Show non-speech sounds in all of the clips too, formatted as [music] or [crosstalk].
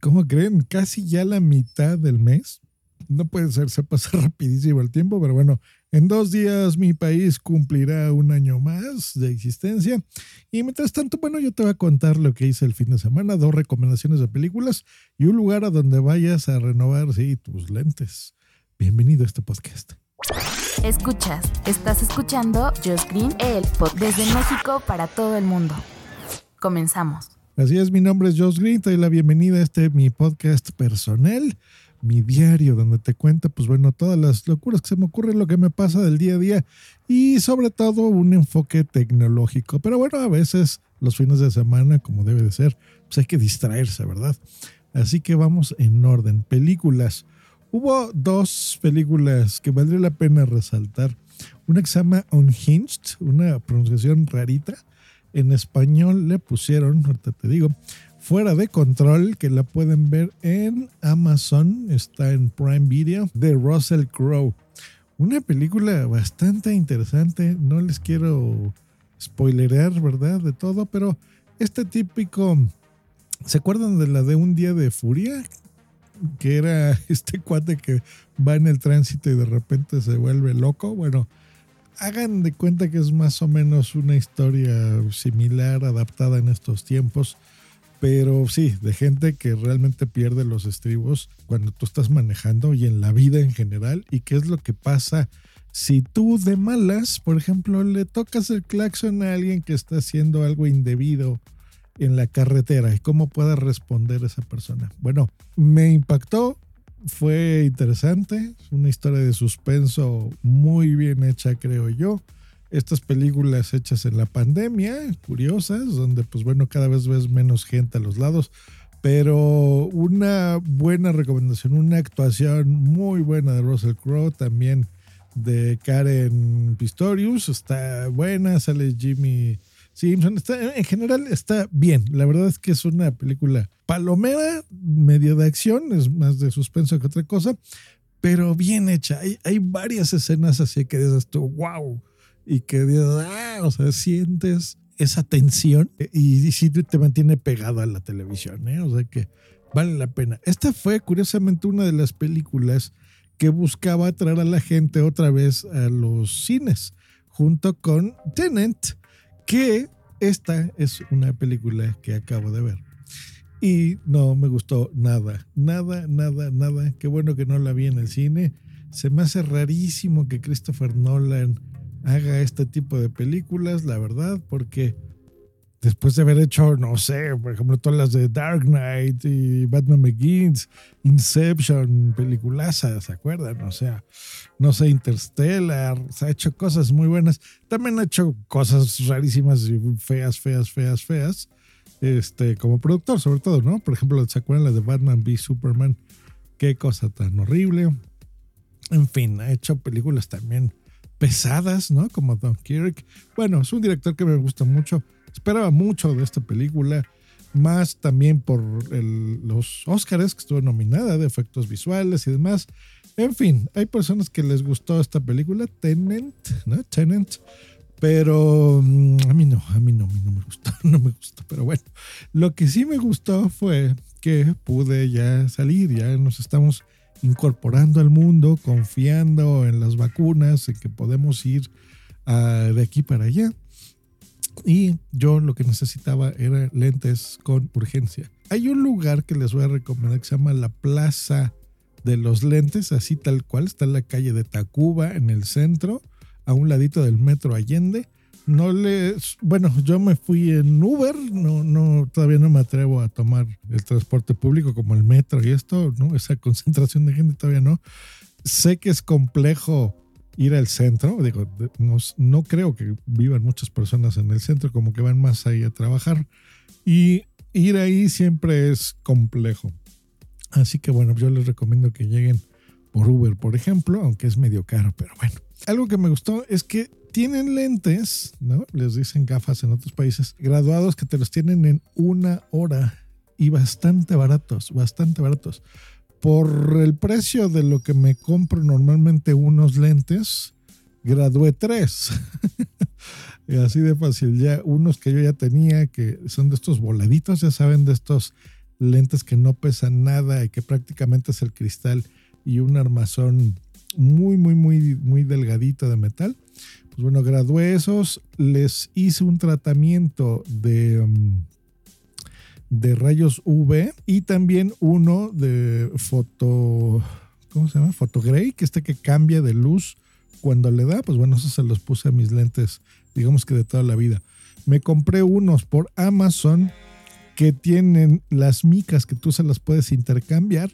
¿Cómo creen? Casi ya la mitad del mes. No puede ser, se pasa [laughs] rapidísimo el tiempo, pero bueno, en dos días mi país cumplirá un año más de existencia. Y mientras tanto, bueno, yo te voy a contar lo que hice el fin de semana, dos recomendaciones de películas y un lugar a donde vayas a renovar, sí, tus lentes. Bienvenido a este podcast. Escuchas, estás escuchando Just Green, el pod desde México para todo el mundo. Comenzamos. Así es, mi nombre es Josh Green, doy la bienvenida a este mi podcast personal, mi diario, donde te cuento, pues bueno, todas las locuras que se me ocurren, lo que me pasa del día a día y sobre todo un enfoque tecnológico. Pero bueno, a veces los fines de semana, como debe de ser, pues hay que distraerse, ¿verdad? Así que vamos en orden. Películas. Hubo dos películas que valdría la pena resaltar. Una que se llama Unhinged, una pronunciación rarita en español le pusieron, ahorita te digo, Fuera de Control, que la pueden ver en Amazon, está en Prime Video, de Russell Crowe. Una película bastante interesante, no les quiero spoilerear, ¿verdad? De todo, pero este típico... ¿Se acuerdan de la de Un Día de Furia? Que era [laughs] este cuate que va en el tránsito y de repente se vuelve loco. Bueno, hagan de cuenta que es más o menos una historia similar, adaptada en estos tiempos, pero sí, de gente que realmente pierde los estribos cuando tú estás manejando y en la vida en general, y qué es lo que pasa si tú de malas, por ejemplo, le tocas el claxon a alguien que está haciendo algo indebido en la carretera y cómo pueda responder esa persona. Bueno, me impactó, fue interesante, una historia de suspenso muy bien hecha, creo yo. Estas películas hechas en la pandemia, curiosas, donde pues bueno, cada vez ves menos gente a los lados, pero una buena recomendación, una actuación muy buena de Russell Crowe, también de Karen Pistorius, está buena, sale Jimmy Simpson, está, en general está bien, la verdad es que es una película palomera, medio de acción, es más de suspenso que otra cosa, pero bien hecha. Hay, hay varias escenas así que dices tú, wow, y que dices, ah, o sea, sientes esa tensión y, y sí te mantiene pegado a la televisión, ¿eh? o sea que vale la pena. Esta fue curiosamente una de las películas que buscaba atraer a la gente otra vez a los cines, junto con Tenant, que esta es una película que acabo de ver. Y no me gustó nada, nada, nada, nada. Qué bueno que no la vi en el cine. Se me hace rarísimo que Christopher Nolan haga este tipo de películas, la verdad, porque después de haber hecho, no sé, por ejemplo, todas las de Dark Knight y Batman Begins, Inception, peliculazas, ¿se acuerdan? O sea, no sé, Interstellar, se ha hecho cosas muy buenas. También ha hecho cosas rarísimas y feas, feas, feas, feas este, como productor, sobre todo, ¿no? Por ejemplo, ¿se acuerdan la de Batman v Superman? Qué cosa tan horrible. En fin, ha hecho películas también pesadas, ¿no? Como Don Kirk. Bueno, es un director que me gusta mucho. Esperaba mucho de esta película, más también por los Oscars que estuvo nominada de efectos visuales y demás. En fin, hay personas que les gustó esta película, Tenant, ¿no? Tenant. Pero mm, a mí no, a mí no, a mí no me gustó, [laughs] no me gustó. Pero bueno, lo que sí me gustó fue que pude ya salir, ya nos estamos incorporando al mundo, confiando en las vacunas, en que podemos ir uh, de aquí para allá. Y yo lo que necesitaba era lentes con urgencia. Hay un lugar que les voy a recomendar que se llama la Plaza de los Lentes, así tal cual, está en la calle de Tacuba, en el centro a un ladito del metro Allende. No les, bueno, yo me fui en Uber, no, no, todavía no me atrevo a tomar el transporte público como el metro y esto, ¿no? Esa [laughs] concentración de gente todavía no. Sé que es complejo ir al centro, digo, no, creo que vivan muchas personas en el centro, como que van más ahí a trabajar. Y ir ahí siempre es complejo. Así que bueno, yo les recomiendo que lleguen por Uber, por ejemplo, aunque es medio caro, pero bueno. Algo que me gustó es que tienen lentes, ¿no? Les dicen gafas en otros países, graduados que te los tienen en una hora y bastante baratos, bastante baratos. Por el precio de lo que me compro normalmente unos lentes, gradué tres. [laughs] y así de fácil, ya unos que yo ya tenía, que son de estos voladitos, ya saben, de estos lentes que no pesan nada y que prácticamente es el cristal y un armazón muy, muy, muy, muy delgadito de metal. Pues bueno, gradué esos, les hice un tratamiento de, um, de rayos UV y también uno de foto, ¿cómo se llama? Fotogray, que este que cambia de luz cuando le da, pues bueno, eso se los puse a mis lentes, digamos que de toda la vida. Me compré unos por Amazon que tienen las micas que tú se las puedes intercambiar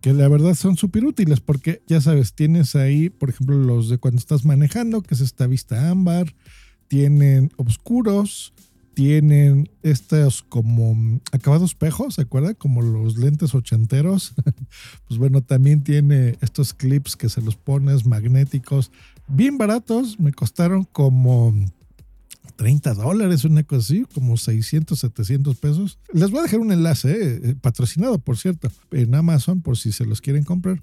que la verdad son súper útiles porque ya sabes, tienes ahí, por ejemplo, los de cuando estás manejando, que es esta vista ámbar, tienen oscuros, tienen estos como acabados espejos, ¿se acuerda? Como los lentes ochenteros. [laughs] pues bueno, también tiene estos clips que se los pones magnéticos, bien baratos, me costaron como 30 dólares, una cosa así, como 600, 700 pesos. Les voy a dejar un enlace, eh, patrocinado por cierto, en Amazon por si se los quieren comprar.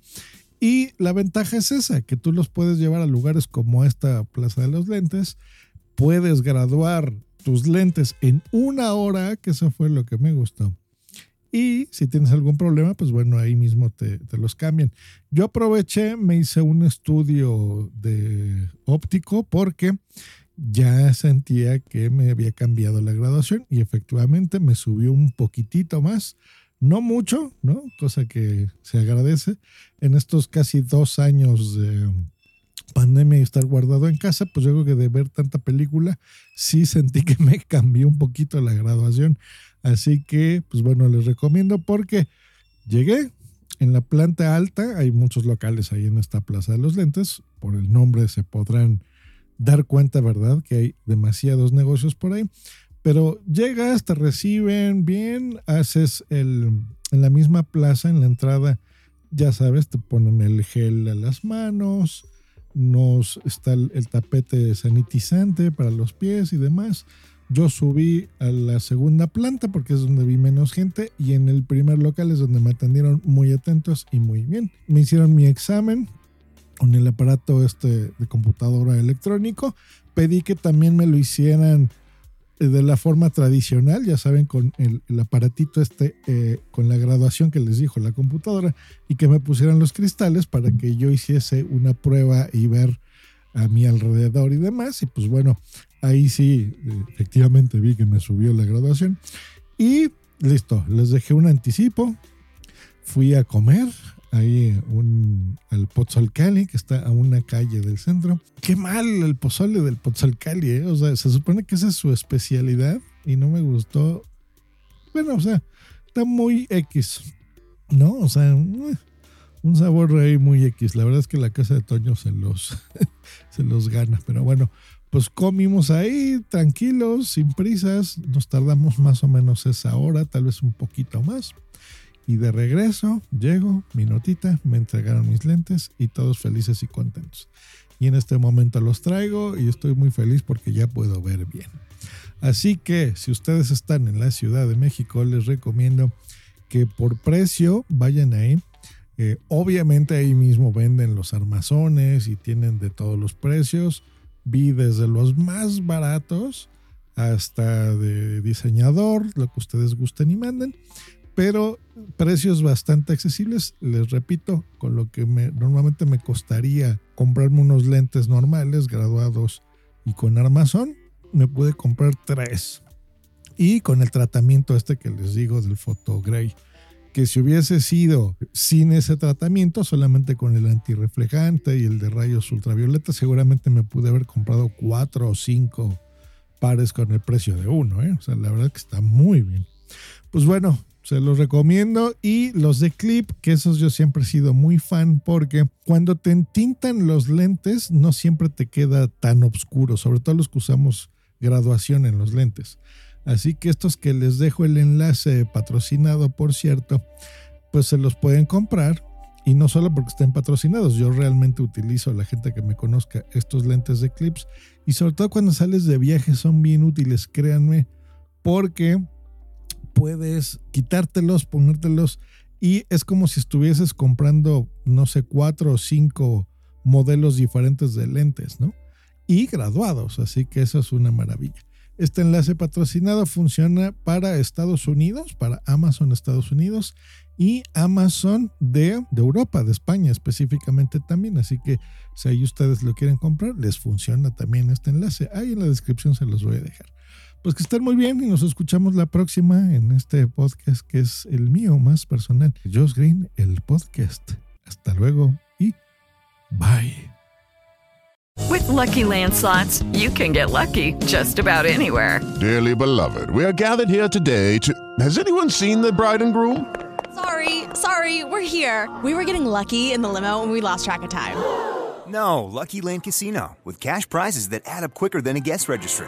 Y la ventaja es esa, que tú los puedes llevar a lugares como esta Plaza de los Lentes, puedes graduar tus lentes en una hora, que eso fue lo que me gustó. Y si tienes algún problema, pues bueno, ahí mismo te, te, los cambian. Yo aproveché, me hice un estudio de óptico porque ya sentía que me había cambiado la graduación y efectivamente me subió un poquitito más, no mucho, ¿no? Cosa que se agradece. En estos casi dos años de pandemia y estar guardado en casa, pues yo creo que de ver tanta película, sí sentí que me [laughs] cambió un poquito la graduación. Así que, pues bueno, les recomiendo porque llegué en la planta alta, hay muchos locales ahí en esta Plaza de los Lentes, por el nombre se podrán dar cuenta, ¿verdad? Que hay demasiados negocios por ahí. Pero llegas, te reciben bien, haces el, en la misma plaza, en la entrada, ya sabes, te ponen el gel a las manos, nos está el, tapete sanitizante para los pies y demás. Yo subí a la segunda planta porque es donde vi menos gente y en el primer local es donde me atendieron muy atentos y muy bien. Me hicieron mi examen, con el aparato este de computadora electrónico. Pedí que también me lo hicieran de la forma tradicional, ya saben, con el, aparatito este, eh, con la graduación que les dijo la computadora, y que me pusieran los cristales para que yo hiciese una prueba y ver a mi alrededor y demás. Y pues bueno, ahí sí, efectivamente vi que me subió la graduación. Y listo, les dejé un anticipo. Fui a comer, ahí un, el Pozzolcali, que está a una calle del centro. Qué mal el pozole del Pozzolcali, ¿eh? O sea, se supone que esa es su especialidad y no me gustó. Bueno, o sea, está muy X, ¿no? O sea, un sabor ahí muy X. La verdad es que la casa de Toño se los, [laughs] se los gana, pero bueno. Pues comimos ahí tranquilos, sin prisas, nos tardamos más o menos esa hora, tal vez un poquito más. Y de regreso, llego, mi notita, me entregaron mis lentes y todos felices y contentos. Y en este momento los traigo y estoy muy feliz porque ya puedo ver bien. Así que si ustedes están en la Ciudad de México, les recomiendo que por precio vayan ahí. Eh, obviamente ahí mismo venden los armazones y tienen de todos los precios. Vi desde los más baratos hasta de diseñador, lo que ustedes gusten y manden pero precios bastante accesibles. Les repito, con lo que me, normalmente me costaría comprarme unos lentes normales, graduados y con armazón, me pude comprar tres. Y con el tratamiento este que les digo del Photo Gray, que si hubiese sido sin ese tratamiento, solamente con el antirreflejante y el de rayos ultravioleta, seguramente me pude haber comprado cuatro o cinco pares con el precio de uno. ¿eh? O sea, la verdad que está muy bien. Pues bueno, se los recomiendo. Y los de clip, que esos yo siempre he sido muy fan porque cuando te entintan los lentes no siempre te queda tan oscuro, sobre todo los que usamos graduación en los lentes. Así que estos que les dejo el enlace patrocinado, por cierto, pues se los pueden comprar. Y no solo porque estén patrocinados, yo realmente utilizo la gente que me conozca estos lentes de clips. Y sobre todo cuando sales de viaje son bien útiles, créanme, porque puedes quitártelos, ponértelos y es como si estuvieses comprando, no sé, cuatro o cinco modelos diferentes de lentes, ¿no? Y graduados, así que eso es una maravilla. Este enlace patrocinado funciona para Estados Unidos, para Amazon Estados Unidos y Amazon de, de, Europa, de España específicamente también. Así que si ahí ustedes lo quieren comprar, les funciona también este enlace. Ahí en la descripción se los voy a dejar. Pues que estén muy bien y nos escuchamos la próxima en este podcast que es el mío más personal. Josh Green, el podcast. Hasta luego y bye. With lucky landslots, you can get lucky just about anywhere. Dearly beloved, we are gathered here today to. Has anyone seen the bride and groom? Sorry, sorry, we're here. We were getting lucky in the limo and we lost track of time. No, Lucky Land Casino, with cash prizes that add up quicker than a guest registry.